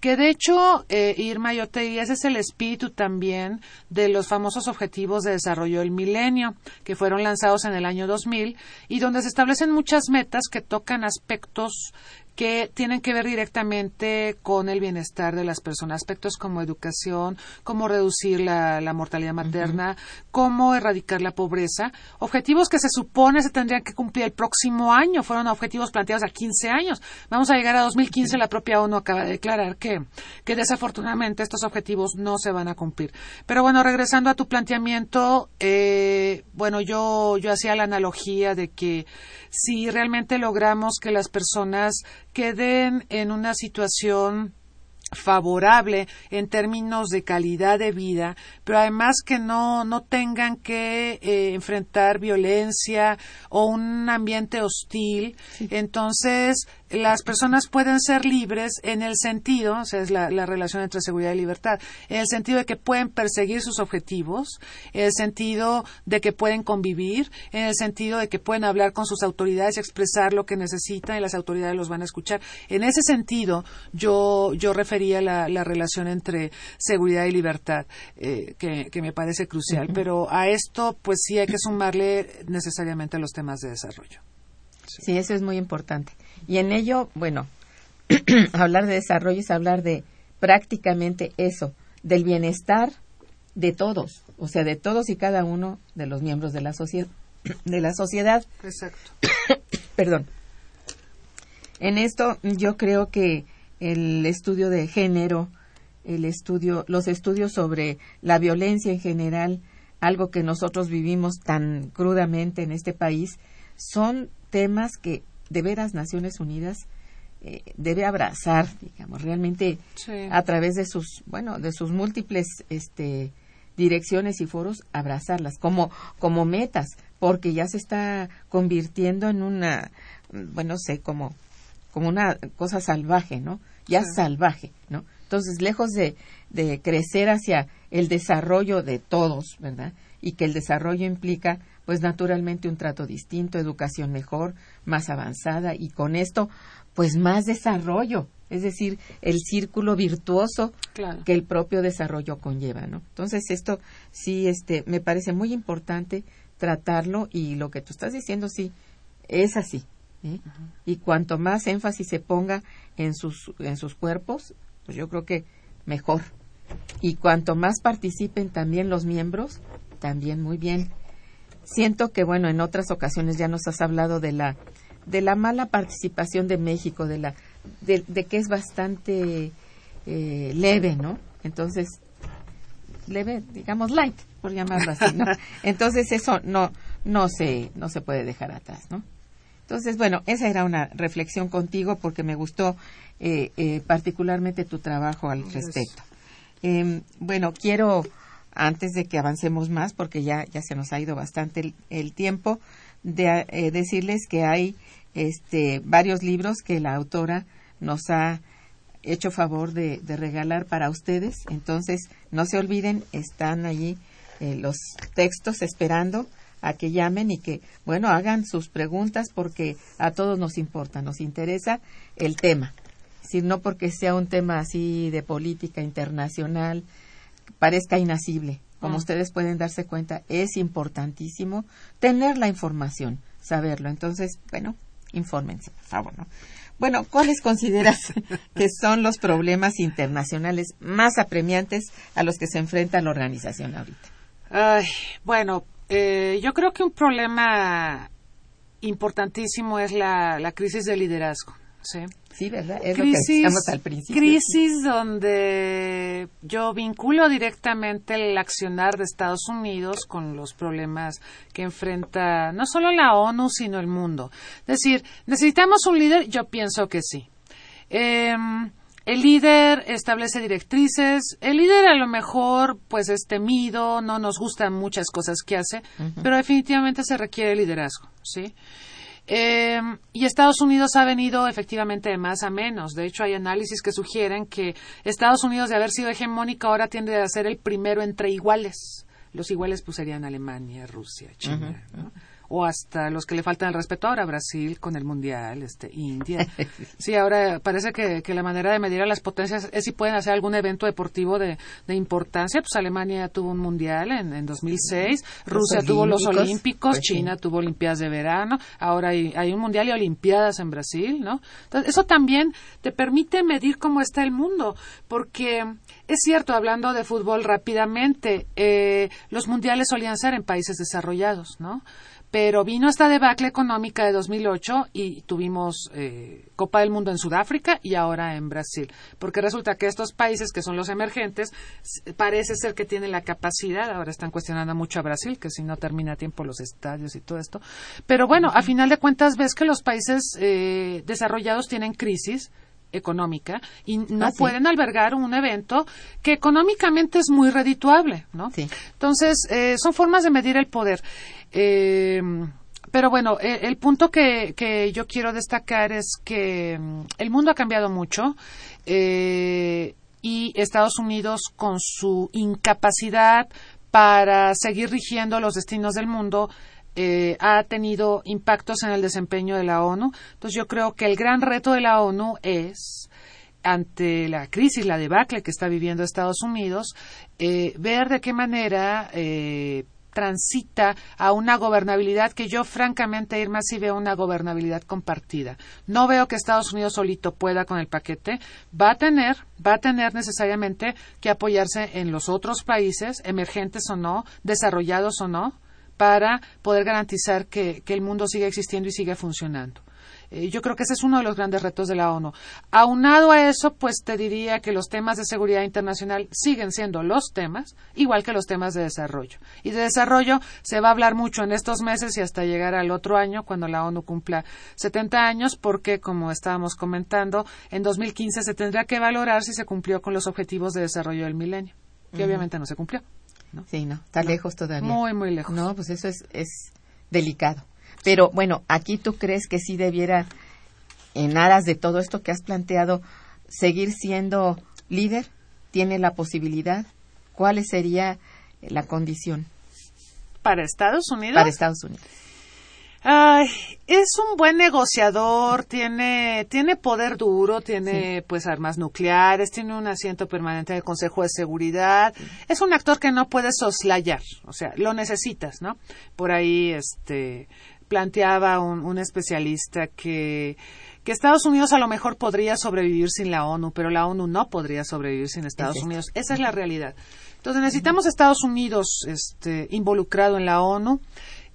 Que de hecho, eh, Irma, yo te ese es el espíritu también de los famosos Objetivos de Desarrollo del Milenio, que fueron lanzados en el año 2000 y donde se establecen muchas metas que tocan aspectos que tienen que ver directamente con el bienestar de las personas, aspectos como educación, cómo reducir la, mortalidad materna, cómo erradicar la pobreza, objetivos que se supone se tendrían que cumplir el próximo año, fueron objetivos planteados a 15 años. Vamos a llegar a 2015, la propia ONU acaba de declarar que, que desafortunadamente estos objetivos no se van a cumplir. Pero bueno, regresando a tu planteamiento, eh, bueno, yo, yo hacía la analogía de que si realmente logramos que las personas queden en una situación favorable en términos de calidad de vida, pero además que no, no tengan que eh, enfrentar violencia o un ambiente hostil. Entonces, las personas pueden ser libres en el sentido, o sea, es la, relación entre seguridad y libertad, en el sentido de que pueden perseguir sus objetivos, en el sentido de que pueden convivir, en el sentido de que pueden hablar con sus autoridades y expresar lo que necesitan y las autoridades los van a escuchar. En ese sentido, yo, yo refería la, la relación entre seguridad y libertad, eh, que, me parece crucial. Pero a esto, pues sí hay que sumarle necesariamente los temas de desarrollo. sí eso es muy importante. Y en ello, bueno, *clears throat* hablar de desarrollo es hablar de prácticamente eso, del bienestar de todos, o sea, de todos y cada uno de los miembros de la sociedad. De la sociedad. Exacto. *coughs* Perdón. En esto yo creo que el estudio de género, el estudio, los estudios sobre la violencia en general, algo que nosotros vivimos tan crudamente en este país, son temas que de veras Naciones Unidas eh, debe abrazar, digamos, realmente a través de sus, bueno, de sus múltiples este, direcciones y foros, abrazarlas como, como metas, porque ya se está convirtiendo en una, bueno, sé, como, como una cosa salvaje, ¿no? Ya salvaje, ¿no? Entonces, lejos de, de crecer hacia el desarrollo de todos, ¿verdad? Y que el desarrollo implica pues naturalmente un trato distinto, educación mejor, más avanzada y con esto pues más desarrollo, es decir, el círculo virtuoso que el propio desarrollo conlleva, ¿no? Entonces esto sí este me parece muy importante tratarlo y lo que tú estás diciendo sí es así. ¿eh? Y cuanto más énfasis se ponga en sus en sus cuerpos, pues yo creo que mejor. Y cuanto más participen también los miembros, también muy bien siento que bueno en otras ocasiones ya nos has hablado de la de la mala participación de México de la de, que es bastante eh, leve no entonces leve digamos light por llamarlo así no *laughs* entonces eso no no se no se puede dejar atrás no entonces bueno esa era una reflexión contigo porque me gustó eh, eh, particularmente tu trabajo al respecto. Em, bueno quiero antes de que avancemos más, porque ya, ya se nos ha ido bastante el, tiempo, de eh, decirles que hay este, varios libros que la autora nos ha hecho favor de, regalar para ustedes. Entonces, no se olviden, están allí eh, los textos esperando a que llamen y que, bueno, hagan sus preguntas porque a todos nos importa, nos interesa el tema. Si no porque sea un tema así de política internacional, parezca inasible. Como ah. ustedes pueden darse cuenta, es importantísimo tener la información, saberlo. Entonces, bueno, infórmense, por favor, ¿no? Bueno, ¿cuáles *laughs* consideras que son los problemas internacionales más apremiantes a los que se enfrenta la organización ahorita? Ay, bueno, eh, yo creo que un problema importantísimo es la, la crisis de liderazgo. ¿Sí? Sí, ¿verdad? Es crisis, lo que al principio. Crisis donde yo vinculo directamente el accionar de Estados Unidos con los problemas que enfrenta no solo la ONU, sino el mundo. Es decir, ¿necesitamos un líder? Yo pienso que sí. Em, el líder establece directrices. El líder a lo mejor pues es temido, no nos gustan muchas cosas que hace, pero definitivamente se requiere liderazgo, ¿sí? Eh, y Estados Unidos ha venido efectivamente de más a menos. De hecho, hay análisis que sugieren que Estados Unidos, de haber sido hegemónico, ahora tiende a ser el primero entre iguales. Los iguales pues serían Alemania, Rusia, China. ¿no? O hasta los que le faltan el respeto ahora, Brasil con el Mundial, este, India. *laughs* Sí, ahora parece que, que la manera de medir a las potencias es si pueden hacer algún evento deportivo de, de importancia. Pues Alemania tuvo un Mundial en, en 2006, Rusia tuvo los Olímpicos, pues sí. China tuvo Olimpiadas de verano, ahora hay, hay un Mundial y Olimpiadas en Brasil, ¿no? Entonces, eso también te permite medir cómo está el mundo, porque es cierto, hablando de fútbol rápidamente, eh, los mundiales solían ser en países desarrollados, ¿no? Pero vino esta debacle económica de 2008 y tuvimos eh, Copa del Mundo en Sudáfrica y ahora en Brasil. Porque resulta que estos países que son los emergentes, parece ser que tienen la capacidad, ahora están cuestionando mucho a Brasil, que si no termina a tiempo los estadios y todo esto. Pero bueno, a final de cuentas ves que los países eh, desarrollados tienen crisis económica y no Ah, sí. pueden albergar un evento que económicamente es muy redituable, ¿no? Sí. Entonces, eh, son formas de medir el poder. Eh, pero bueno, eh, el punto que, que yo quiero destacar es que mm, el mundo ha cambiado mucho eh, y Estados Unidos con su incapacidad para seguir rigiendo los destinos del mundo eh, ha tenido impactos en el desempeño de la ONU. Entonces yo creo que el gran reto de la ONU es ante la crisis, la debacle que está viviendo Estados Unidos, eh, ver de qué manera eh, transita a una gobernabilidad que yo francamente, Irma, sí veo una gobernabilidad compartida. No veo que Estados Unidos solito pueda con el paquete. Va a tener, va a tener necesariamente que apoyarse en los otros países, emergentes o no, desarrollados o no, para poder garantizar que, que el mundo siga existiendo y siga funcionando. Eh, yo creo que ese es uno de los grandes retos de la ONU. Aunado a eso, pues te diría que los temas de seguridad internacional siguen siendo los temas, igual que los temas de desarrollo. Y de desarrollo se va a hablar mucho en estos meses y hasta llegar al otro año, cuando la ONU cumpla 70 años, porque, como estábamos comentando, en 2015 se tendrá que valorar si se cumplió con los objetivos de desarrollo del milenio, que obviamente no se cumplió. ¿No? Sí, no, está lejos todavía. Muy, muy lejos. No, pues eso es, es delicado. Pero bueno, aquí tú crees que sí debiera, en aras de todo esto que has planteado, seguir siendo líder, tiene la posibilidad. ¿Cuál sería la condición Para Estados Unidos. para Estados Unidos? Ay, es un buen negociador, tiene, tiene poder duro, tiene pues armas nucleares, tiene un asiento permanente en el Consejo de Seguridad. Es un actor que no puedes soslayar, o sea, lo necesitas, ¿no? Por ahí, este, planteaba un, un especialista que, que Estados Unidos a lo mejor podría sobrevivir sin la ONU, pero la ONU no podría sobrevivir sin Estados Exacto. Unidos. Esa es la realidad. Entonces necesitamos Estados Unidos este, involucrado en la ONU.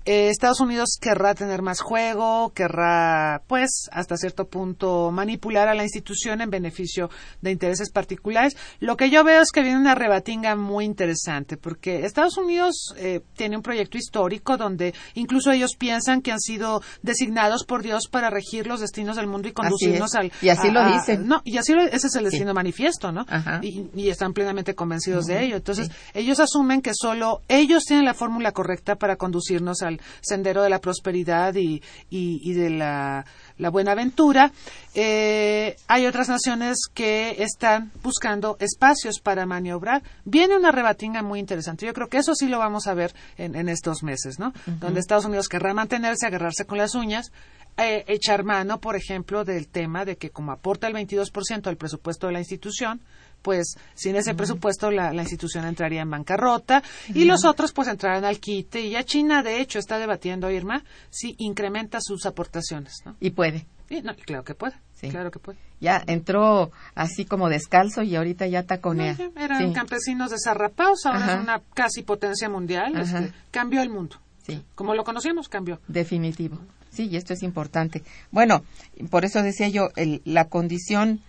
Eh, Estados Unidos querrá tener más juego, querrá, pues, hasta cierto punto manipular a la institución en beneficio de intereses particulares. Lo que yo veo es que viene una rebatinga muy interesante, porque Estados Unidos eh, tiene un proyecto histórico donde incluso ellos piensan que han sido designados por Dios para regir los destinos del mundo y conducirnos al. Y así lo a- dicen. No, y así lo- ese es el Sí. destino manifiesto, ¿no? Ajá. Y, y están plenamente convencidos de ello. Entonces, ellos asumen que solo ellos tienen la fórmula correcta para conducirnos al sendero de la prosperidad y, y- y de la, la buena aventura. Eh, hay otras naciones que están buscando espacios para maniobrar. Viene una rebatinga muy interesante. Yo creo que eso sí lo vamos a ver en, en estos meses, ¿no? Donde Estados Unidos querrá mantenerse, agarrarse con las uñas, eh, echar mano, por ejemplo, del tema de que como aporta el 22% del presupuesto de la institución, pues sin ese presupuesto la, la institución entraría en bancarrota y los otros pues entrarán al quite y ya China de hecho está debatiendo Irma si incrementa sus aportaciones, ¿no? Y puede. Y no, claro que puede, Sí. claro que puede. Ya entró así como descalzo y ahorita ya taconea. No, eran Sí, campesinos desarrapados, ahora Ajá. es una casi potencia mundial, este, cambió el mundo. sí. Como lo conocíamos, cambió. Definitivo. Sí, y esto es importante. Bueno, por eso decía yo, el- la condición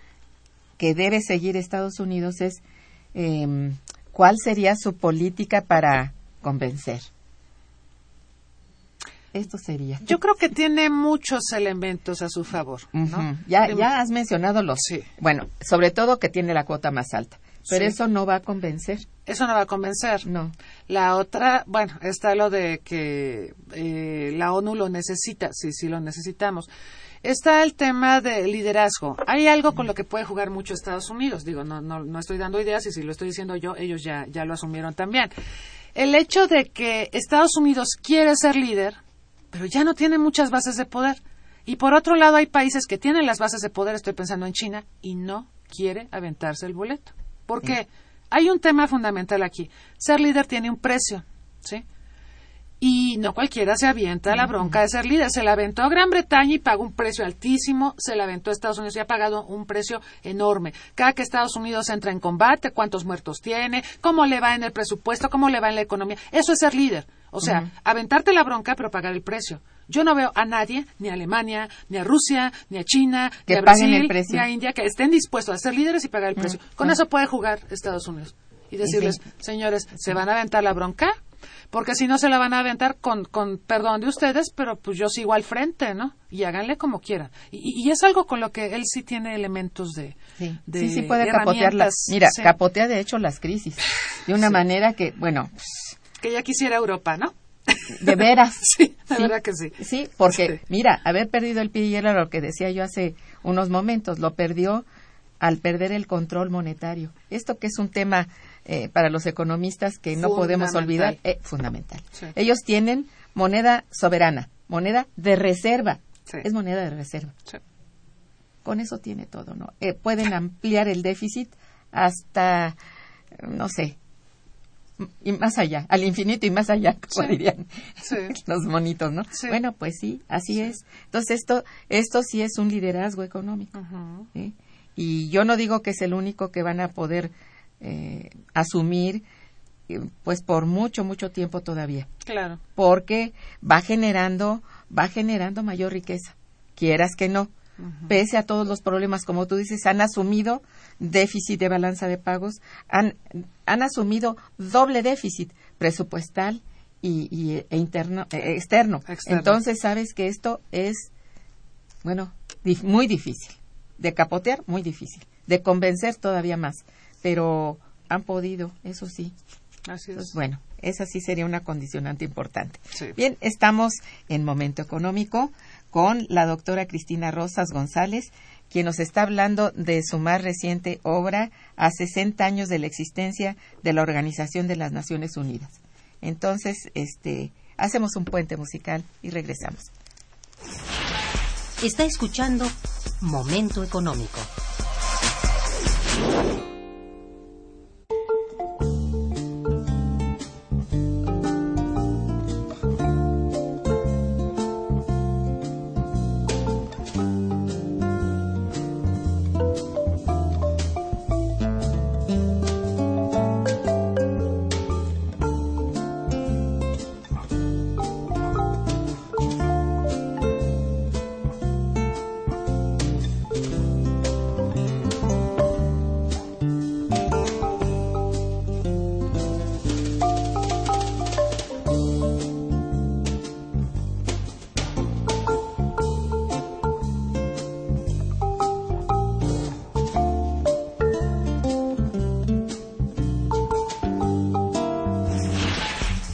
que debe seguir Estados Unidos es em, cuál sería su política para convencer. Esto sería. Yo creo que tiene muchos elementos a su favor, ¿no? Ya, ya has mencionado los. Sí. Bueno, sobre todo que tiene la cuota más alta. Pero Sí. eso no va a convencer. Eso no va a convencer. No. La otra, bueno, está lo de que eh, la ONU lo necesita, sí, sí lo necesitamos. Está el tema del liderazgo. Hay algo con lo que puede jugar mucho Estados Unidos. Digo, no, no, no estoy dando ideas y si lo estoy diciendo yo, ellos ya, ya lo asumieron también. El hecho de que Estados Unidos quiere ser líder, pero ya no tiene muchas bases de poder. Y por otro lado hay países que tienen las bases de poder, estoy pensando en China, y no quiere aventarse el boleto. ¿Por qué? Hay un tema fundamental aquí. Ser líder tiene un precio, ¿sí? Y no cualquiera se avienta la bronca de ser líder. Se la aventó a Gran Bretaña y pagó un precio altísimo. Se la aventó a Estados Unidos y ha pagado un precio enorme. Cada que Estados Unidos entra en combate, cuántos muertos tiene, cómo le va en el presupuesto, cómo le va en la economía. Eso es ser líder. O sea, aventarte la bronca pero pagar el precio. Yo no veo a nadie, ni a Alemania, ni a Rusia, ni a China, Que ni a Brasil, el precio. ni a India, que estén dispuestos a ser líderes y pagar el precio. Con eso puede jugar Estados Unidos. Y decirles, señores, ¿se van a aventar la bronca? Porque si no se la van a aventar con, con perdón de ustedes, pero pues yo sigo al frente, ¿no? Y háganle como quieran. Y, y es algo con lo que él sí tiene elementos de. Sí, de sí, sí puede capotear las. herramientas. Mira, Sí. capotea de hecho las crisis. De una manera que, bueno, Que ya quisiera Europa, ¿no? de veras. *laughs* Sí, de Sí. verdad que sí. Sí, porque, mira, haber perdido el pie y era lo que decía yo hace unos momentos, lo perdió al perder el control monetario. Esto que es un tema eh, para los economistas que no podemos olvidar, eh, fundamental. Sí. Ellos tienen moneda soberana, moneda de reserva. Sí. Es moneda de reserva. Sí. Con eso tiene todo, ¿no? Eh, pueden ampliar el déficit hasta, no sé, y más allá, al infinito y más allá, como Sí. dirían Sí. *laughs* los monitos, ¿no? Sí. Bueno, pues sí, así es. Entonces esto, esto sí es un liderazgo económico. Y yo no digo que es el único que van a poder eh, asumir, eh, pues por mucho, mucho tiempo todavía, Claro. porque va generando, va generando mayor riqueza, quieras que no. Pese a todos los problemas, como tú dices, han asumido déficit de balanza de pagos, han, han asumido doble déficit presupuestal y, y, e interno, eh, externo. Externo. Entonces, sabes que esto es, bueno, dif- muy difícil. De capotear, muy difícil. De convencer todavía más. Pero han podido, eso sí. Así Entonces, es. bueno, esa sí sería una condicionante importante. Sí. Bien, estamos en Momento Económico con la doctora Cristina Rosas González, quien nos está hablando de su más reciente obra a 60 años de la existencia de la Organización de las Naciones Unidas. Entonces, este, hacemos un puente musical y regresamos. Está escuchando Momento Económico.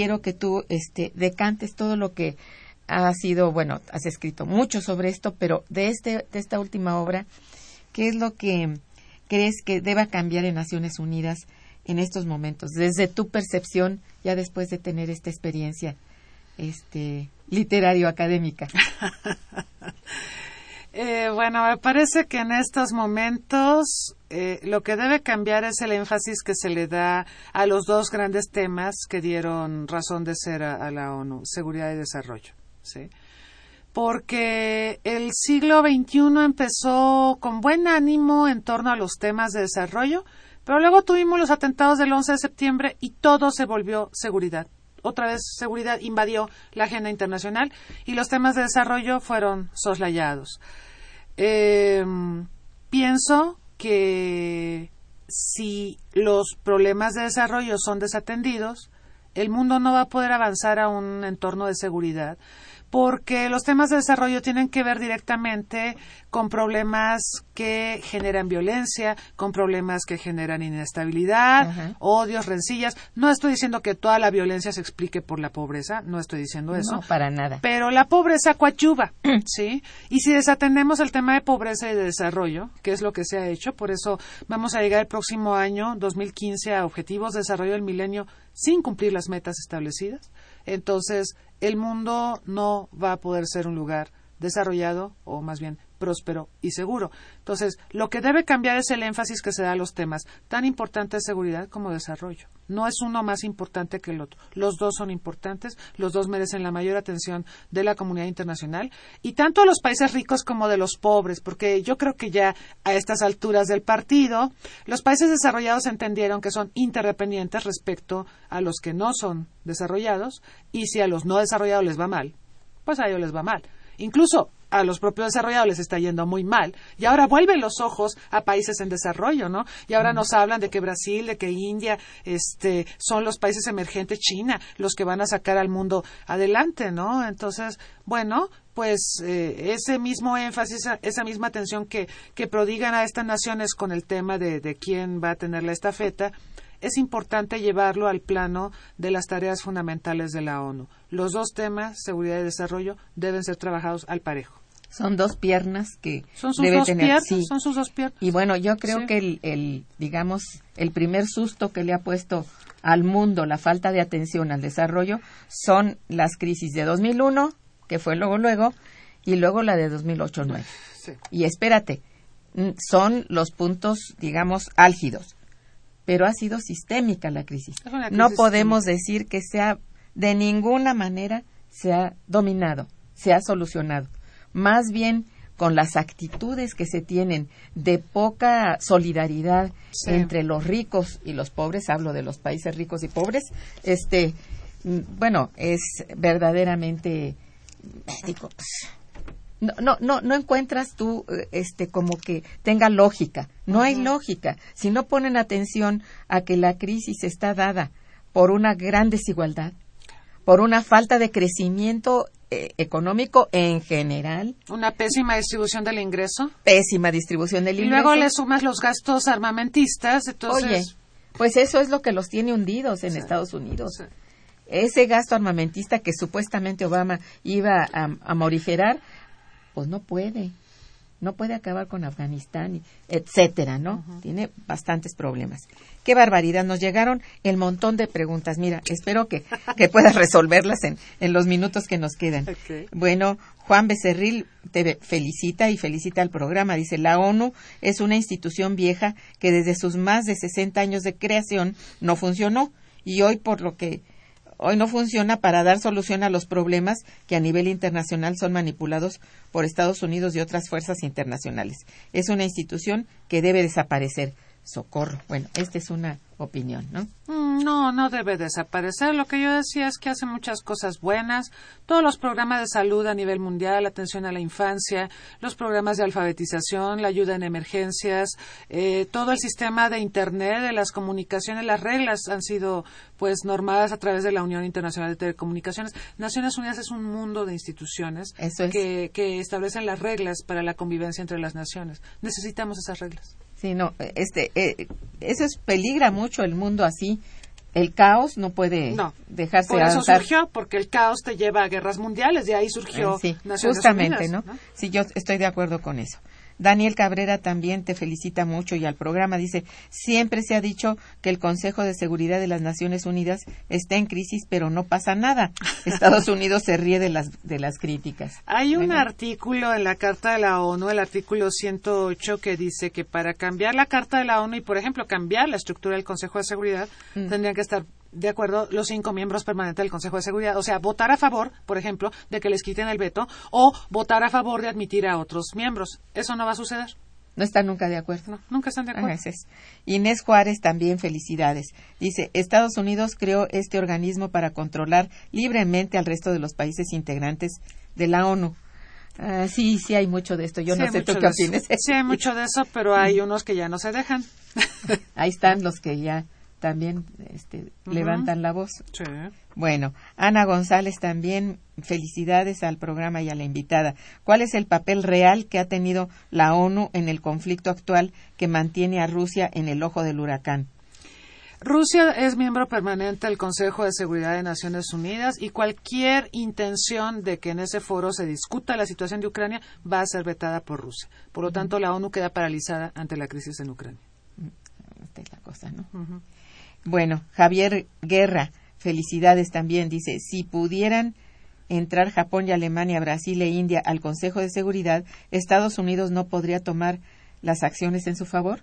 Quiero que tú este, decantes todo lo que ha sido, bueno, has escrito mucho sobre esto, pero de, este, de esta última obra, ¿qué es lo que crees que deba cambiar en Naciones Unidas en estos momentos, desde tu percepción, ya después de tener esta experiencia este, literario-académica? *laughs* Eh, bueno, me parece que en estos momentos eh, lo que debe cambiar es el énfasis que se le da a los dos grandes temas que dieron razón de ser a, la ONU, seguridad y desarrollo. ¿sí? Porque el siglo XXI empezó con buen ánimo en torno a los temas de desarrollo, pero luego tuvimos los atentados del 11 de septiembre y todo se volvió seguridad otra vez seguridad invadió la agenda internacional y los temas de desarrollo fueron soslayados. Eh, pienso que si los problemas de desarrollo son desatendidos, el mundo no va a poder avanzar a un entorno de seguridad porque los temas de desarrollo tienen que ver directamente con problemas que generan violencia, con problemas que generan inestabilidad, odios, rencillas. No estoy diciendo que toda la violencia se explique por la pobreza, no estoy diciendo eso. No, para nada. Pero la pobreza coadyuva, *clears throat* ¿sí? Y si desatendemos el tema de pobreza y de desarrollo, que es lo que se ha hecho, por eso vamos a llegar el próximo año, 2015, a objetivos de desarrollo del milenio sin cumplir las metas establecidas, entonces el mundo no va a poder ser un lugar desarrollado o más bien próspero y seguro. Entonces, lo que debe cambiar es el énfasis que se da a los temas tan importantes de seguridad como desarrollo. No es uno más importante que el otro. Los dos son importantes, los dos merecen la mayor atención de la comunidad internacional y tanto de los países ricos como de los pobres, porque yo creo que ya a estas alturas del partido, los países desarrollados entendieron que son interdependientes respecto a los que no son desarrollados y si a los no desarrollados les va mal, pues a ellos les va mal. Incluso a los propios desarrollados les está yendo muy mal. Y ahora vuelven los ojos a países en desarrollo, ¿no? Y ahora nos hablan de que Brasil, de que India, este, son los países emergentes, China, los que van a sacar al mundo adelante, ¿no? Entonces, bueno, pues eh, ese mismo énfasis, esa misma atención que, que prodigan a estas naciones con el tema de, de quién va a tener la estafeta, es importante llevarlo al plano de las tareas fundamentales de la ONU. Los dos temas, seguridad y desarrollo, deben ser trabajados al parejo. Son dos piernas que son sus debe dos tener. Piernas, sí. Son sus dos piernas. Y bueno, yo creo que el, el, digamos, el primer susto que le ha puesto al mundo la falta de atención al desarrollo son las crisis de 2001, que fue luego luego, y luego la de 2008-9. Sí. Y espérate, son los puntos, digamos, álgidos pero ha sido sistémica la crisis. crisis no podemos decir que sea de ninguna manera se ha dominado, se ha solucionado. Más bien con las actitudes que se tienen de poca solidaridad Sí. entre los ricos y los pobres, hablo de los países ricos y pobres, este, mm, bueno, es verdaderamente, digo, no, no, no, no encuentras tú, eh, este, como que tenga lógica. No hay lógica. Si no ponen atención a que la crisis está dada por una gran desigualdad, por una falta de crecimiento eh, económico en general, Una pésima distribución del ingreso. pésima distribución del Y ingreso. luego le sumas los gastos armamentistas, entonces... Oye, pues eso es lo que los tiene hundidos en Estados Unidos. Sí. Ese gasto armamentista que supuestamente Obama iba a, a morigerar, pues no puede. No puede acabar con Afganistán, etcétera, ¿no? Tiene bastantes problemas. Qué barbaridad. Nos llegaron el montón de preguntas. Mira, espero que, que puedas resolverlas en, en los minutos que nos quedan. Bueno, Juan Becerril te felicita y felicita al programa. Dice, la ONU es una institución vieja que desde sus más de 60 años de creación no funcionó y hoy por lo que hoy no funciona para dar solución a los problemas que a nivel internacional son manipulados por Estados Unidos y otras fuerzas internacionales. Es una institución que debe desaparecer. Socorro. Bueno, esta es una opinión, ¿no? Mm, No, no debe desaparecer. Lo que yo decía es que hace muchas cosas buenas. Todos los programas de salud a nivel mundial, atención a la infancia, los programas de alfabetización, la ayuda en emergencias, eh, todo el sistema de Internet, de las comunicaciones, las reglas han sido pues normadas a través de la Unión Internacional de Telecomunicaciones. Naciones Unidas es un mundo de instituciones Eso es. que, que establecen las reglas para la convivencia entre las naciones. Necesitamos esas reglas. Sí, no, este, eh, eso es, peligra mucho el mundo así, el caos no puede No. dejarse Por eso avanzar. surgió, porque el caos te lleva a guerras mundiales, de ahí surgió Eh, sí, Naciones justamente, Unidas, ¿no? Sí, yo estoy de acuerdo con eso. Daniel Cabrera también te felicita mucho y al programa dice, siempre se ha dicho que el Consejo de Seguridad de las Naciones Unidas está en crisis, pero no pasa nada. Estados *laughs* Unidos se ríe de las, de las críticas. Hay un Bueno. artículo en la Carta de la ONU, el artículo 108, que dice que para cambiar la Carta de la ONU y, por ejemplo, cambiar la estructura del Consejo de Seguridad, Mm. tendrían que estar de acuerdo los cinco miembros permanentes del Consejo de Seguridad. O sea, votar a favor, por ejemplo, de que les quiten el veto o votar a favor de admitir a otros miembros. Eso no va a suceder. No están nunca de acuerdo. No, nunca están de acuerdo. Es. Inés Juárez también felicidades. Dice, Estados Unidos creó este organismo para controlar libremente al resto de los países integrantes de la ONU. Ah, sí, sí hay mucho de esto. Yo Sí no sé tú qué eso. opines. Sí, hay mucho de eso, pero hay unos que ya no se dejan. *laughs* Ahí están los que ya también este, levantan la voz. Sí. Bueno, Ana González también, felicidades al programa y a la invitada. ¿Cuál es el papel real que ha tenido la ONU en el conflicto actual que mantiene a Rusia en el ojo del huracán? Rusia es miembro permanente del Consejo de Seguridad de Naciones Unidas y cualquier intención de que en ese foro se discuta la situación de Ucrania va a ser vetada por Rusia. Por lo tanto, la ONU queda paralizada ante la crisis en Ucrania. Esta es la cosa, ¿no? Bueno, Javier Guerra, felicidades también. Dice, si pudieran entrar Japón y Alemania, Brasil e India al Consejo de Seguridad, Estados Unidos no podría tomar las acciones en su favor.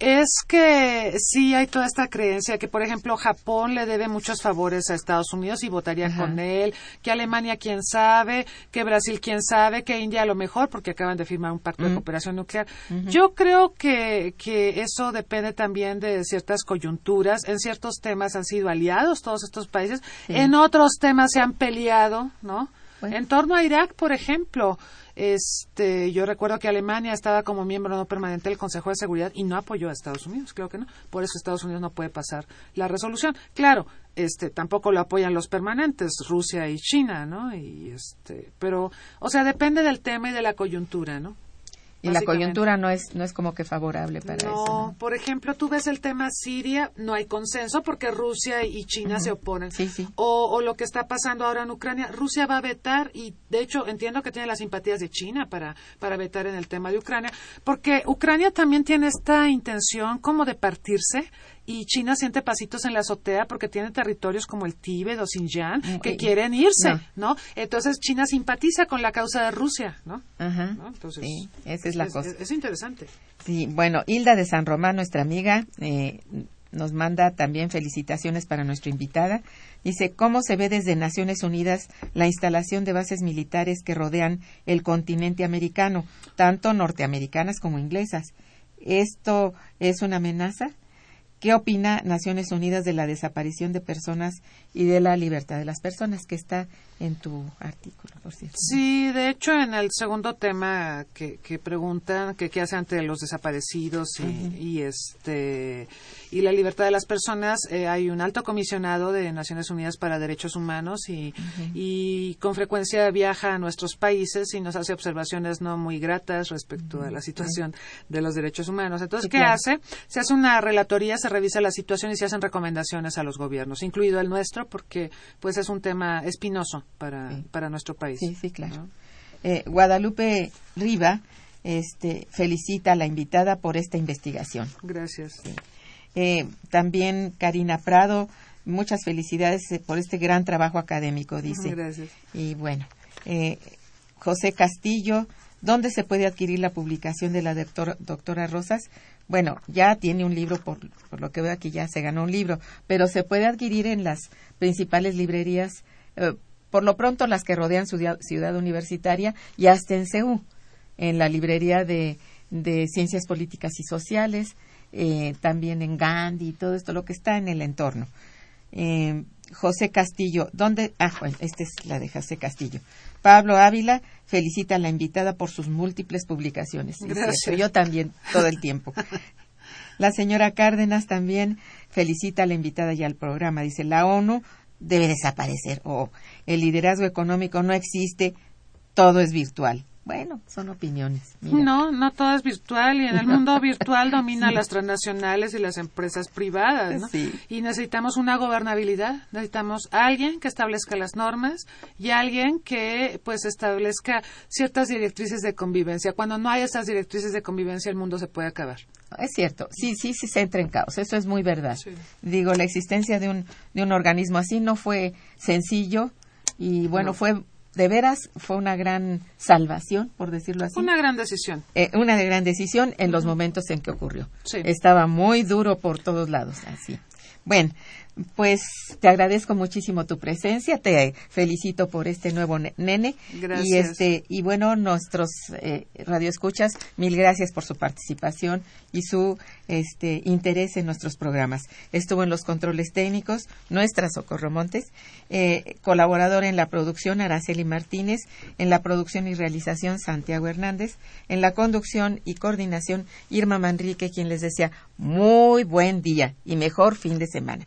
Es que sí hay toda esta creencia que, por ejemplo, Japón le debe muchos favores a Estados Unidos y votaría Ajá. con él, que Alemania quién sabe, que Brasil quién sabe, que India a lo mejor porque acaban de firmar un pacto de cooperación nuclear. Yo creo que, que eso depende también de ciertas coyunturas. En ciertos temas han sido aliados todos estos países, Sí. en otros temas se han peleado, ¿no? En torno a Irak, por ejemplo, este, yo recuerdo que Alemania estaba como miembro no permanente del Consejo de Seguridad y no apoyó a Estados Unidos, creo que no. Por eso Estados Unidos no puede pasar la resolución. Claro, este, tampoco lo apoyan los permanentes, Rusia y China, ¿no? Y este, pero, o sea, depende del tema y de la coyuntura, ¿no? Y la coyuntura no es, no es como que favorable para no, eso. ¿no? por ejemplo, tú ves el tema Siria, no hay consenso porque Rusia y China se oponen. Sí, sí. O, o lo que está pasando ahora en Ucrania, Rusia va a vetar y de hecho entiendo que tiene las simpatías de China para, para vetar en el tema de Ucrania, porque Ucrania también tiene esta intención como de partirse y China siente pasitos en la azotea porque tiene territorios como el Tíbet o Xinjiang Mm, que y- quieren irse, no. ¿no? Entonces China simpatiza con la causa de Rusia, ¿no? Ajá. ¿No? Entonces, sí, esa es la cosa. Es, es interesante. Sí, bueno, Hilda de San Román, nuestra amiga, eh, nos manda también felicitaciones para nuestra invitada. Dice, ¿cómo se ve desde Naciones Unidas la instalación de bases militares que rodean el continente americano, tanto norteamericanas como inglesas? ¿Esto es una amenaza? ¿Qué opina Naciones Unidas de la desaparición de personas y de la libertad de las personas? Que está en tu artículo, por cierto. Sí, de hecho, en el segundo tema que, que preguntan que qué hace ante los desaparecidos y, y, este y la libertad de las personas, eh, hay un alto comisionado de Naciones Unidas para Derechos Humanos y, y con frecuencia viaja a nuestros países y nos hace observaciones no muy gratas respecto a la situación de los derechos humanos. Entonces, Sí, ¿qué claro. hace? Se hace una relatoría, se revisa la situación y se hacen recomendaciones a los gobiernos, incluido el nuestro, porque pues es un tema espinoso para, Sí. para nuestro país. Sí, sí, claro. ¿no? Eh, Guadalupe Riva este, felicita a la invitada por esta investigación. Gracias. Eh, también Karina Prado, muchas felicidades eh, por este gran trabajo académico, dice. Gracias. Y bueno, eh, José Castillo, ¿dónde se puede adquirir la publicación de la doctor- doctora Rosas? Bueno, ya tiene un libro, por, por lo que veo aquí ya se ganó un libro, pero se puede adquirir en las principales librerías, eh, por lo pronto las que rodean su ciudad universitaria y hasta en CEU, en la librería de, de Ciencias Políticas y Sociales, eh, también en Gandhi y todo esto, lo que está en el entorno. Eh, José Castillo, ¿dónde? Ah, bueno, esta es la de José Castillo. Pablo Ávila felicita a la invitada por sus múltiples publicaciones. Gracias. cierto, Yo también, todo el tiempo. *laughs* La señora Cárdenas también felicita a la invitada y al programa. Dice, la ONU debe desaparecer o el liderazgo económico no existe, todo es virtual. Bueno, son opiniones. No, no todo es virtual y en el mundo *laughs* virtual domina las transnacionales y las empresas privadas. ¿no? Y necesitamos una gobernabilidad, necesitamos alguien que establezca las normas y alguien que pues establezca ciertas directrices de convivencia. Cuando no hay esas directrices de convivencia el mundo se puede acabar. Es cierto, sí, sí, sí se entra en caos, eso es muy verdad. Digo, la existencia de un, de un organismo así no fue sencillo y bueno, fue de veras fue una gran salvación, por decirlo así. Una gran decisión. Eh, una gran decisión en los momentos en que ocurrió. Estaba muy duro por todos lados, así. Bueno, pues te agradezco muchísimo tu presencia, te felicito por este nuevo nene. Gracias. Y, este, y bueno, nuestros eh, radioescuchas, mil gracias por su participación y su este, interés en nuestros programas. Estuvo en los controles técnicos nuestra Socorro Montes, eh, colaborador en la producción Araceli Martínez, en la producción y realización Santiago Hernández, en la conducción y coordinación Irma Manrique, quien les decía muy buen día y mejor fin de semana.